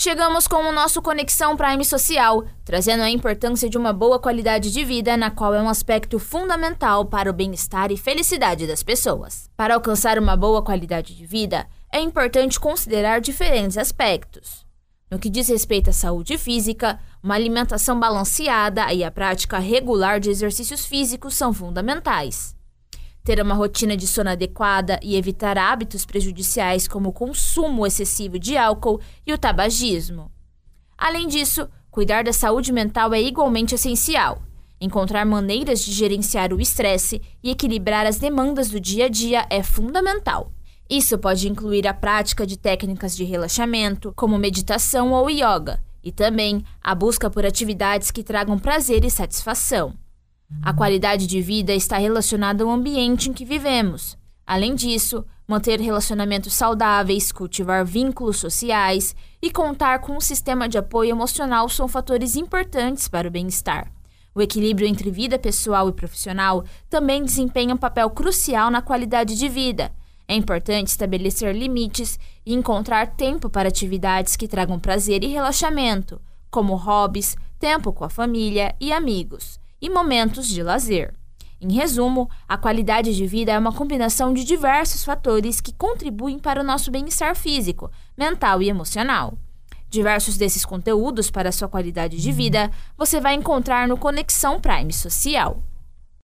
Chegamos com o nosso Conexão Prime Social, trazendo a importância de uma boa qualidade de vida, na qual é um aspecto fundamental para o bem-estar e felicidade das pessoas. Para alcançar uma boa qualidade de vida, é importante considerar diferentes aspectos. No que diz respeito à saúde física, uma alimentação balanceada e a prática regular de exercícios físicos são fundamentais ter uma rotina de sono adequada e evitar hábitos prejudiciais como o consumo excessivo de álcool e o tabagismo. Além disso, cuidar da saúde mental é igualmente essencial. Encontrar maneiras de gerenciar o estresse e equilibrar as demandas do dia a dia é fundamental. Isso pode incluir a prática de técnicas de relaxamento, como meditação ou yoga, e também a busca por atividades que tragam prazer e satisfação. A qualidade de vida está relacionada ao ambiente em que vivemos. Além disso, manter relacionamentos saudáveis, cultivar vínculos sociais e contar com um sistema de apoio emocional são fatores importantes para o bem-estar. O equilíbrio entre vida pessoal e profissional também desempenha um papel crucial na qualidade de vida. É importante estabelecer limites e encontrar tempo para atividades que tragam prazer e relaxamento, como hobbies, tempo com a família e amigos e momentos de lazer. Em resumo, a qualidade de vida é uma combinação de diversos fatores que contribuem para o nosso bem-estar físico, mental e emocional. Diversos desses conteúdos para sua qualidade de vida você vai encontrar no Conexão Prime Social.